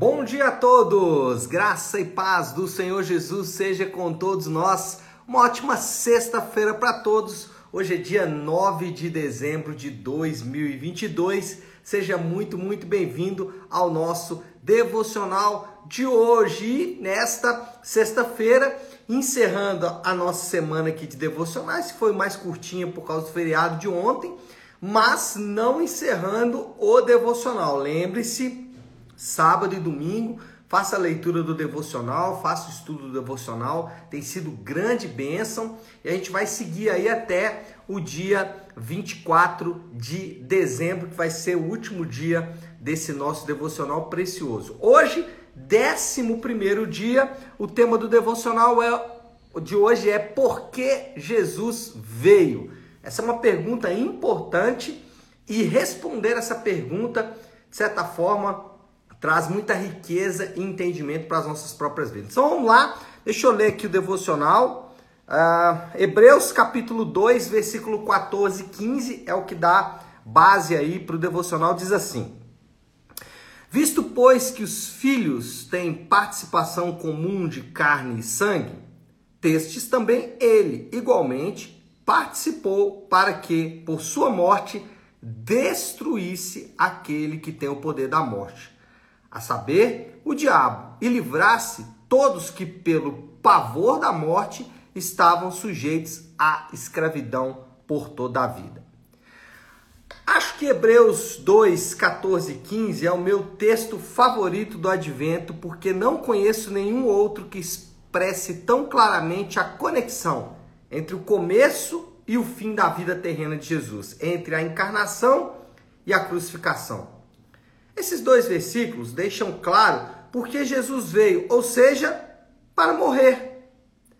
Bom dia a todos! Graça e paz do Senhor Jesus seja com todos nós. Uma ótima sexta-feira para todos. Hoje é dia 9 de dezembro de 2022. Seja muito, muito bem-vindo ao nosso devocional de hoje. Nesta sexta-feira, encerrando a nossa semana aqui de devocionais, que foi mais curtinha por causa do feriado de ontem, mas não encerrando o devocional. Lembre-se sábado e domingo. Faça a leitura do devocional, faça o estudo do devocional, tem sido grande bênção e a gente vai seguir aí até o dia 24 de dezembro, que vai ser o último dia desse nosso devocional precioso. Hoje, 11 dia, o tema do devocional é, de hoje é Por que Jesus veio? Essa é uma pergunta importante e responder essa pergunta, de certa forma, traz muita riqueza e entendimento para as nossas próprias vidas. Então vamos lá, deixa eu ler aqui o devocional. Uh, Hebreus capítulo 2, versículo 14 e 15 é o que dá base aí para o devocional, diz assim. Visto, pois, que os filhos têm participação comum de carne e sangue, testes também ele, igualmente, participou para que, por sua morte, destruísse aquele que tem o poder da morte a saber, o diabo, e livrasse todos que, pelo pavor da morte, estavam sujeitos à escravidão por toda a vida. Acho que Hebreus 2, 14 e 15 é o meu texto favorito do advento, porque não conheço nenhum outro que expresse tão claramente a conexão entre o começo e o fim da vida terrena de Jesus, entre a encarnação e a crucificação. Esses dois versículos deixam claro porque Jesus veio, ou seja, para morrer.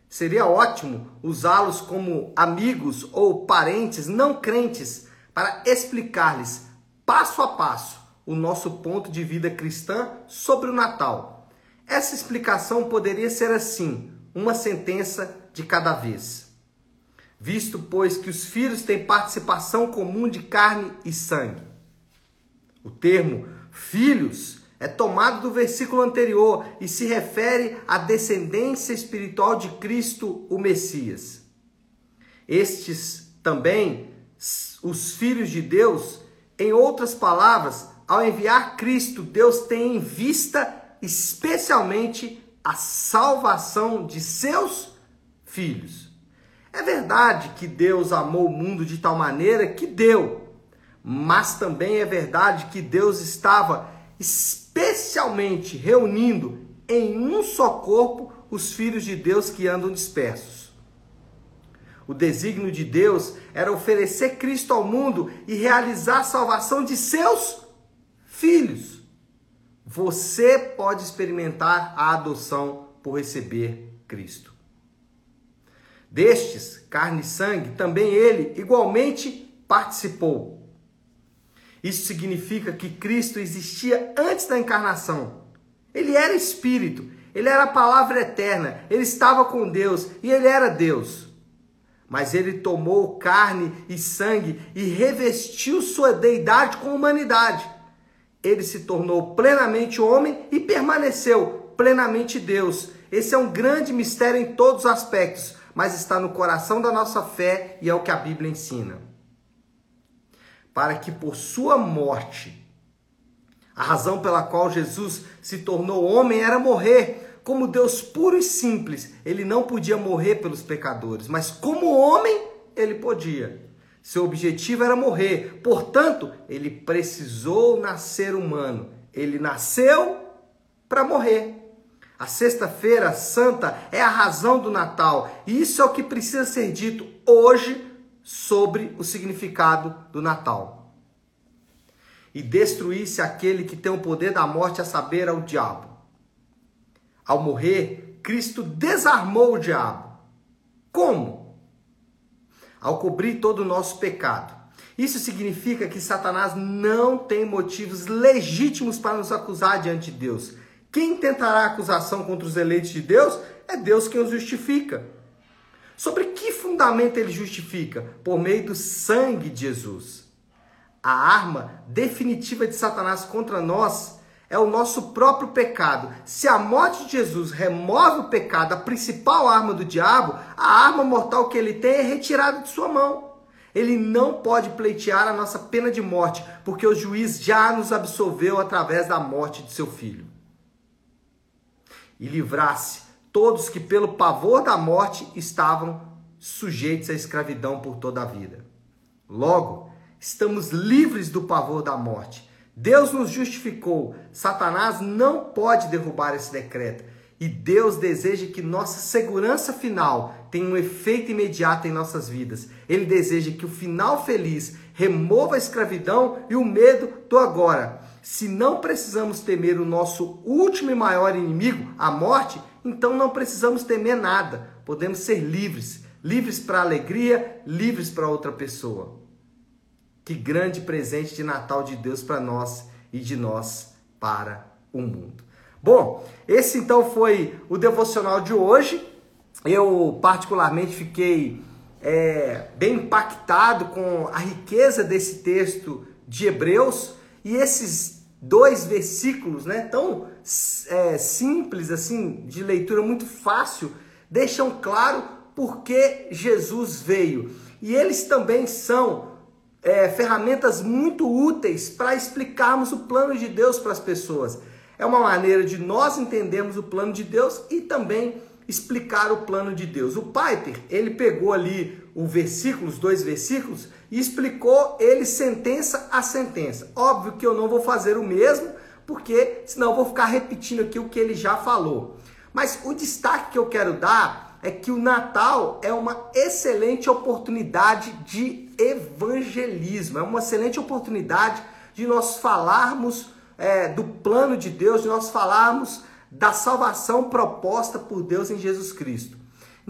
Seria ótimo usá-los como amigos ou parentes não crentes para explicar-lhes passo a passo o nosso ponto de vida cristã sobre o Natal. Essa explicação poderia ser assim: uma sentença de cada vez. Visto, pois, que os filhos têm participação comum de carne e sangue. O termo filhos é tomado do versículo anterior e se refere à descendência espiritual de Cristo, o Messias. Estes também, os filhos de Deus, em outras palavras, ao enviar Cristo, Deus tem em vista especialmente a salvação de seus filhos. É verdade que Deus amou o mundo de tal maneira que deu mas também é verdade que Deus estava especialmente reunindo em um só corpo os filhos de Deus que andam dispersos. O desígnio de Deus era oferecer Cristo ao mundo e realizar a salvação de seus filhos. Você pode experimentar a adoção por receber Cristo. Destes, carne e sangue, também ele igualmente participou isso significa que Cristo existia antes da encarnação. Ele era espírito, ele era a palavra eterna, ele estava com Deus e ele era Deus. Mas ele tomou carne e sangue e revestiu sua deidade com humanidade. Ele se tornou plenamente homem e permaneceu plenamente Deus. Esse é um grande mistério em todos os aspectos, mas está no coração da nossa fé e é o que a Bíblia ensina para que por sua morte, a razão pela qual Jesus se tornou homem era morrer. Como Deus puro e simples, ele não podia morrer pelos pecadores, mas como homem, ele podia. Seu objetivo era morrer, portanto, ele precisou nascer humano. Ele nasceu para morrer. A Sexta-feira Santa é a razão do Natal, e isso é o que precisa ser dito hoje sobre o significado do Natal. E destruísse aquele que tem o poder da morte, a saber, ao diabo. Ao morrer, Cristo desarmou o diabo. Como? Ao cobrir todo o nosso pecado. Isso significa que Satanás não tem motivos legítimos para nos acusar diante de Deus. Quem tentará acusação contra os eleitos de Deus é Deus quem os justifica. Sobre que fundamento ele justifica? Por meio do sangue de Jesus. A arma definitiva de Satanás contra nós é o nosso próprio pecado. Se a morte de Jesus remove o pecado, a principal arma do diabo, a arma mortal que ele tem é retirada de sua mão. Ele não pode pleitear a nossa pena de morte, porque o juiz já nos absolveu através da morte de seu filho. E livrasse todos que, pelo pavor da morte, estavam sujeitos à escravidão por toda a vida. Logo, estamos livres do pavor da morte. Deus nos justificou. Satanás não pode derrubar esse decreto. E Deus deseja que nossa segurança final tenha um efeito imediato em nossas vidas. Ele deseja que o final feliz remova a escravidão e o medo do agora. Se não precisamos temer o nosso último e maior inimigo, a morte, então não precisamos temer nada. Podemos ser livres, livres para alegria, livres para outra pessoa. Que grande presente de Natal de Deus para nós e de nós para o mundo. Bom, esse então foi o devocional de hoje. Eu particularmente fiquei é, bem impactado com a riqueza desse texto de Hebreus e esses dois versículos, né, tão é, simples assim de leitura, muito fácil, deixam claro por que Jesus veio. E eles também são é, ferramentas muito úteis para explicarmos o plano de Deus para as pessoas. É uma maneira de nós entendermos o plano de Deus e também explicar o plano de Deus. O Piper, ele pegou ali o versículo, os dois versículos, e explicou ele sentença a sentença. Óbvio que eu não vou fazer o mesmo, porque senão eu vou ficar repetindo aqui o que ele já falou. Mas o destaque que eu quero dar é que o Natal é uma excelente oportunidade de evangelismo, é uma excelente oportunidade de nós falarmos é, do plano de Deus, de nós falarmos da salvação proposta por Deus em Jesus Cristo.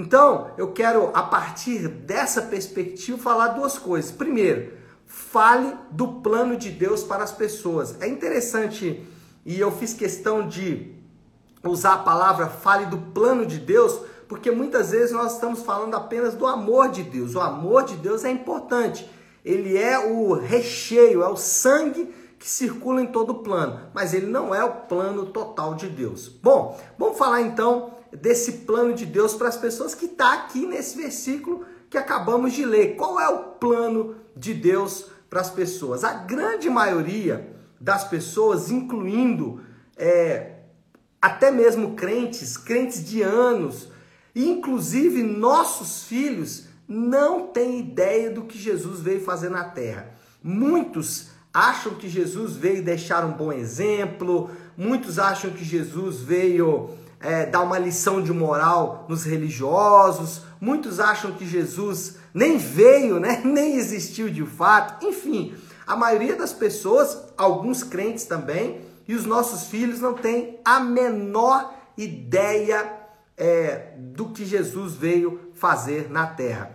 Então, eu quero, a partir dessa perspectiva, falar duas coisas. Primeiro, fale do plano de Deus para as pessoas. É interessante, e eu fiz questão de usar a palavra fale do plano de Deus, porque muitas vezes nós estamos falando apenas do amor de Deus. O amor de Deus é importante. Ele é o recheio, é o sangue que circula em todo o plano, mas ele não é o plano total de Deus. Bom, vamos falar então desse plano de Deus para as pessoas que está aqui nesse versículo que acabamos de ler. Qual é o plano de Deus para as pessoas? A grande maioria das pessoas, incluindo é, até mesmo crentes, crentes de anos, inclusive nossos filhos, não têm ideia do que Jesus veio fazer na terra. Muitos acham que Jesus veio deixar um bom exemplo, muitos acham que Jesus veio é, dar uma lição de moral nos religiosos, muitos acham que Jesus nem veio, né? nem existiu de fato, enfim, a maioria das pessoas, alguns crentes também, e os nossos filhos não têm a menor ideia é, do que Jesus veio fazer na terra.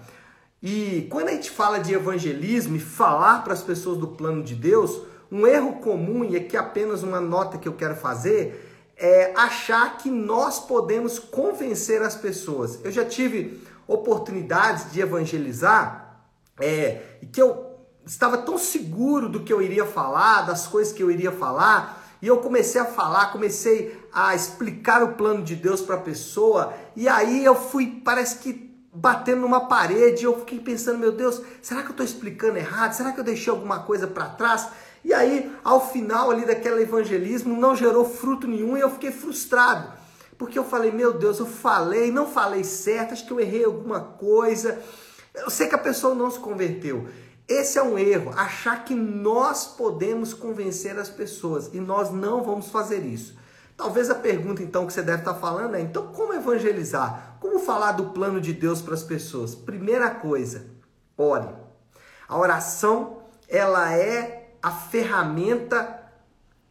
E quando a gente fala de evangelismo e falar para as pessoas do plano de Deus, um erro comum, e aqui apenas uma nota que eu quero fazer, é achar que nós podemos convencer as pessoas. Eu já tive oportunidades de evangelizar é, que eu estava tão seguro do que eu iria falar, das coisas que eu iria falar, e eu comecei a falar, comecei a explicar o plano de Deus para a pessoa, e aí eu fui, parece que batendo numa parede. Eu fiquei pensando, meu Deus, será que eu estou explicando errado? Será que eu deixei alguma coisa para trás? E aí, ao final ali daquele evangelismo, não gerou fruto nenhum e eu fiquei frustrado. Porque eu falei, meu Deus, eu falei, não falei certo, acho que eu errei alguma coisa. Eu sei que a pessoa não se converteu. Esse é um erro, achar que nós podemos convencer as pessoas e nós não vamos fazer isso. Talvez a pergunta então que você deve estar falando é: então como evangelizar? Como falar do plano de Deus para as pessoas? Primeira coisa, ore. A oração, ela é a ferramenta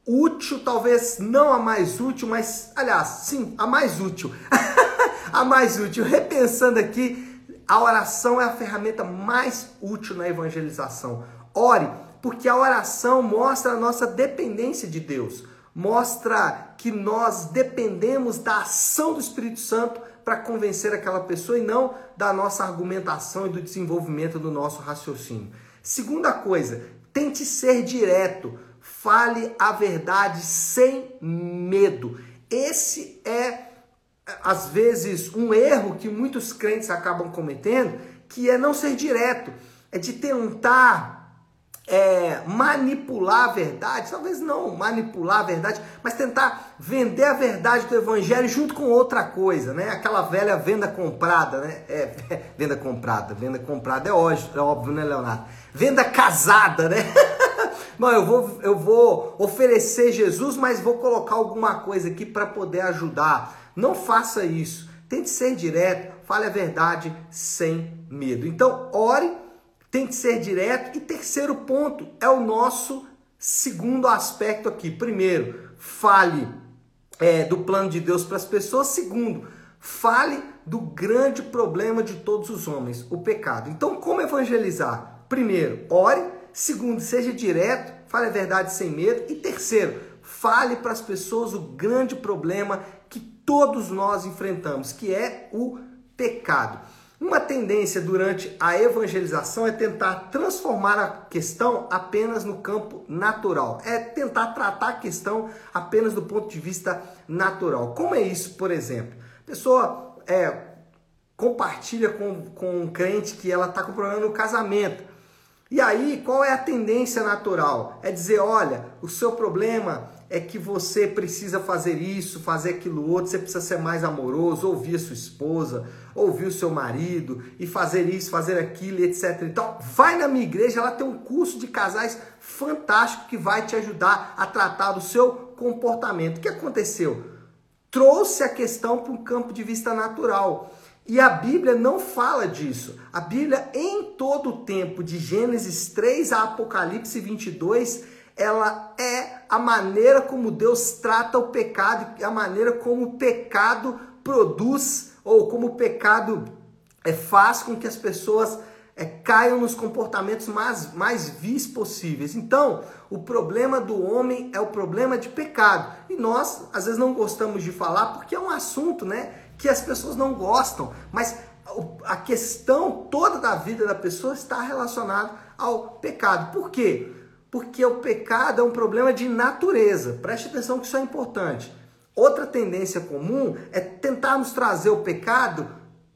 útil, talvez não a mais útil, mas aliás, sim, a mais útil. a mais útil. Repensando aqui, a oração é a ferramenta mais útil na evangelização. Ore, porque a oração mostra a nossa dependência de Deus mostra que nós dependemos da ação do Espírito Santo para convencer aquela pessoa e não da nossa argumentação e do desenvolvimento do nosso raciocínio. Segunda coisa, tente ser direto. fale a verdade sem medo. Esse é, às vezes, um erro que muitos crentes acabam cometendo, que é não ser direto, é de tentar é, manipular a verdade, talvez não manipular a verdade, mas tentar vender a verdade do evangelho junto com outra coisa, né? Aquela velha venda comprada, né? É, venda comprada, venda comprada é óbvio, é óbvio, né, Leonardo? Venda casada, né? Não, eu vou, eu vou oferecer Jesus, mas vou colocar alguma coisa aqui para poder ajudar. Não faça isso. Tente ser direto, fale a verdade sem medo. Então, ore tem que ser direto. E terceiro ponto é o nosso segundo aspecto aqui. Primeiro, fale é, do plano de Deus para as pessoas. Segundo, fale do grande problema de todos os homens, o pecado. Então, como evangelizar? Primeiro, ore. Segundo, seja direto, fale a verdade sem medo. E terceiro, fale para as pessoas o grande problema que todos nós enfrentamos, que é o pecado. Uma tendência durante a evangelização é tentar transformar a questão apenas no campo natural, é tentar tratar a questão apenas do ponto de vista natural. Como é isso, por exemplo? A pessoa é, compartilha com, com um crente que ela está com problema no casamento. E aí, qual é a tendência natural? É dizer, olha, o seu problema é que você precisa fazer isso, fazer aquilo outro, você precisa ser mais amoroso, ouvir a sua esposa, ouvir o seu marido e fazer isso, fazer aquilo, etc. Então, vai na minha igreja, ela tem um curso de casais fantástico que vai te ajudar a tratar do seu comportamento. O que aconteceu? Trouxe a questão para um campo de vista natural. E a Bíblia não fala disso. A Bíblia, em todo o tempo, de Gênesis 3 a Apocalipse 22, ela é a maneira como Deus trata o pecado, a maneira como o pecado produz ou como o pecado é, faz com que as pessoas é, caiam nos comportamentos mais, mais vis possíveis. Então, o problema do homem é o problema de pecado. E nós, às vezes, não gostamos de falar porque é um assunto né, que as pessoas não gostam, mas a questão toda da vida da pessoa está relacionada ao pecado. Por quê? porque o pecado é um problema de natureza. Preste atenção que isso é importante. Outra tendência comum é tentarmos trazer o pecado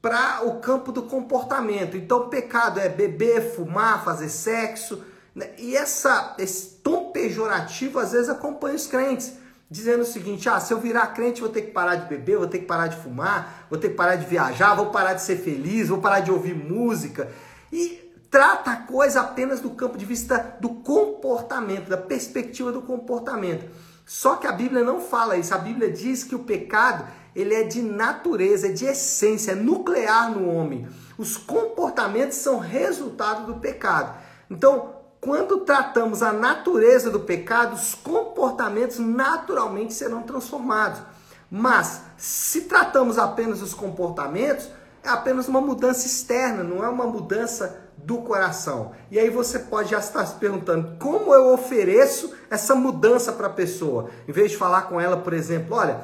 para o campo do comportamento. Então, o pecado é beber, fumar, fazer sexo. Né? E essa, esse tom pejorativo às vezes acompanha os crentes, dizendo o seguinte: ah, se eu virar crente, vou ter que parar de beber, vou ter que parar de fumar, vou ter que parar de viajar, vou parar de ser feliz, vou parar de ouvir música. E trata a coisa apenas do campo de vista do comportamento, da perspectiva do comportamento. Só que a Bíblia não fala isso. A Bíblia diz que o pecado ele é de natureza, é de essência, é nuclear no homem. Os comportamentos são resultado do pecado. Então, quando tratamos a natureza do pecado, os comportamentos naturalmente serão transformados. Mas, se tratamos apenas dos comportamentos, é apenas uma mudança externa, não é uma mudança do coração. E aí você pode já estar se perguntando como eu ofereço essa mudança para a pessoa. Em vez de falar com ela, por exemplo, olha,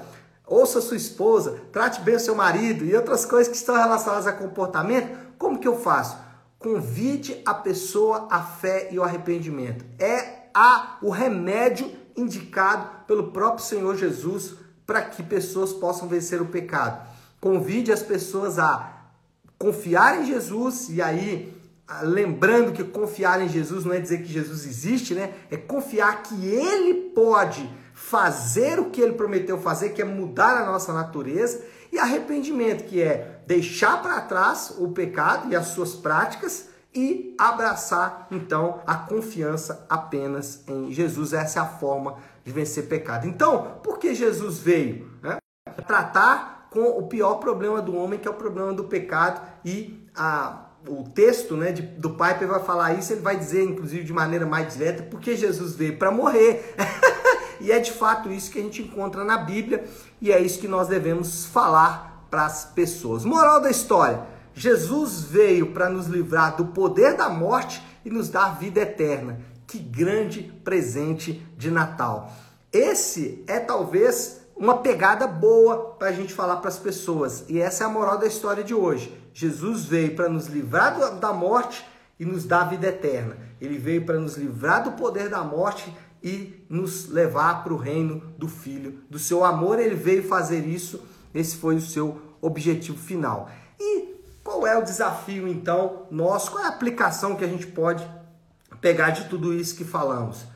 ouça sua esposa, trate bem o seu marido e outras coisas que estão relacionadas a comportamento, como que eu faço? Convide a pessoa à fé e ao arrependimento. É a, o remédio indicado pelo próprio Senhor Jesus para que pessoas possam vencer o pecado. Convide as pessoas a confiar em Jesus e aí ah, lembrando que confiar em Jesus não é dizer que Jesus existe, né? É confiar que ele pode fazer o que ele prometeu fazer, que é mudar a nossa natureza, e arrependimento, que é deixar para trás o pecado e as suas práticas e abraçar então a confiança apenas em Jesus. Essa é a forma de vencer pecado. Então, por que Jesus veio? Né? Tratar com o pior problema do homem, que é o problema do pecado e a o texto né, de, do Piper vai falar isso, ele vai dizer, inclusive, de maneira mais direta, porque Jesus veio para morrer. e é de fato isso que a gente encontra na Bíblia e é isso que nós devemos falar para as pessoas. Moral da história: Jesus veio para nos livrar do poder da morte e nos dar vida eterna. Que grande presente de Natal! Esse é talvez uma pegada boa para a gente falar para as pessoas. E essa é a moral da história de hoje. Jesus veio para nos livrar da morte e nos dar vida eterna. Ele veio para nos livrar do poder da morte e nos levar para o reino do Filho, do seu amor. Ele veio fazer isso, esse foi o seu objetivo final. E qual é o desafio então nosso? Qual é a aplicação que a gente pode pegar de tudo isso que falamos?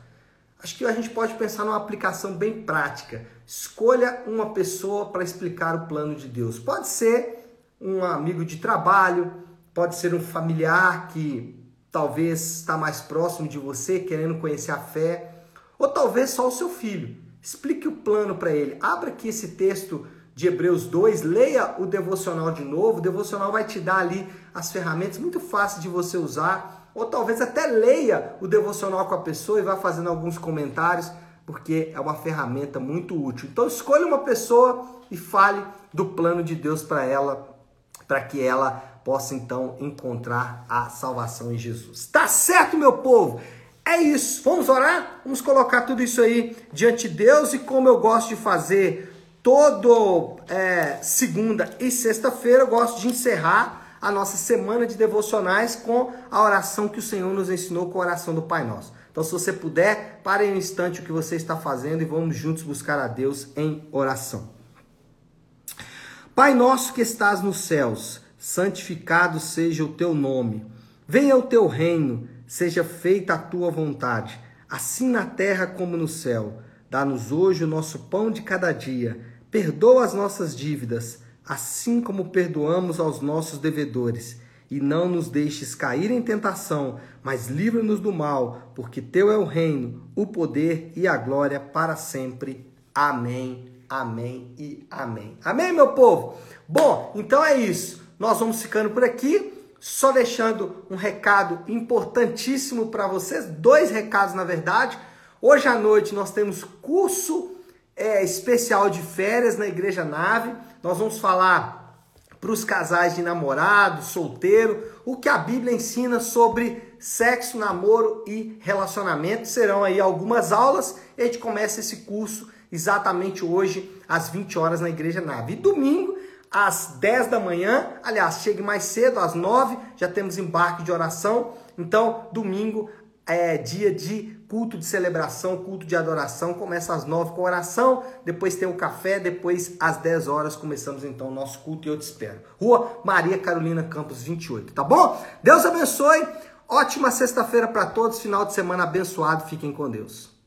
Acho que a gente pode pensar numa aplicação bem prática. Escolha uma pessoa para explicar o plano de Deus. Pode ser um amigo de trabalho, pode ser um familiar que talvez está mais próximo de você, querendo conhecer a fé, ou talvez só o seu filho. Explique o plano para ele. Abra aqui esse texto de Hebreus 2, leia o devocional de novo. O devocional vai te dar ali as ferramentas muito fáceis de você usar ou talvez até leia o devocional com a pessoa e vá fazendo alguns comentários, porque é uma ferramenta muito útil. Então escolha uma pessoa e fale do plano de Deus para ela, para que ela possa então encontrar a salvação em Jesus. Tá certo, meu povo? É isso. Vamos orar? Vamos colocar tudo isso aí diante de Deus e como eu gosto de fazer todo é, segunda e sexta-feira, eu gosto de encerrar a nossa semana de devocionais com a oração que o Senhor nos ensinou com a oração do Pai Nosso. Então, se você puder, pare um instante o que você está fazendo e vamos juntos buscar a Deus em oração. Pai nosso que estás nos céus, santificado seja o teu nome. Venha o teu reino, seja feita a tua vontade, assim na terra como no céu. Dá-nos hoje o nosso pão de cada dia. Perdoa as nossas dívidas assim como perdoamos aos nossos devedores. E não nos deixes cair em tentação, mas livra-nos do mal, porque teu é o reino, o poder e a glória para sempre. Amém, amém e amém. Amém, meu povo? Bom, então é isso. Nós vamos ficando por aqui. Só deixando um recado importantíssimo para vocês, dois recados na verdade. Hoje à noite nós temos curso é, especial de férias na Igreja Nave. Nós vamos falar para os casais de namorado, solteiro, o que a Bíblia ensina sobre sexo, namoro e relacionamento. Serão aí algumas aulas e a gente começa esse curso exatamente hoje, às 20 horas, na Igreja Nave. E domingo, às 10 da manhã, aliás, chegue mais cedo, às 9, já temos embarque de oração. Então, domingo é dia de culto de celebração, culto de adoração. Começa às nove com oração, depois tem o café, depois às 10 horas começamos então o nosso culto e eu te espero. Rua Maria Carolina Campos 28, tá bom? Deus abençoe. Ótima sexta-feira para todos, final de semana abençoado. Fiquem com Deus.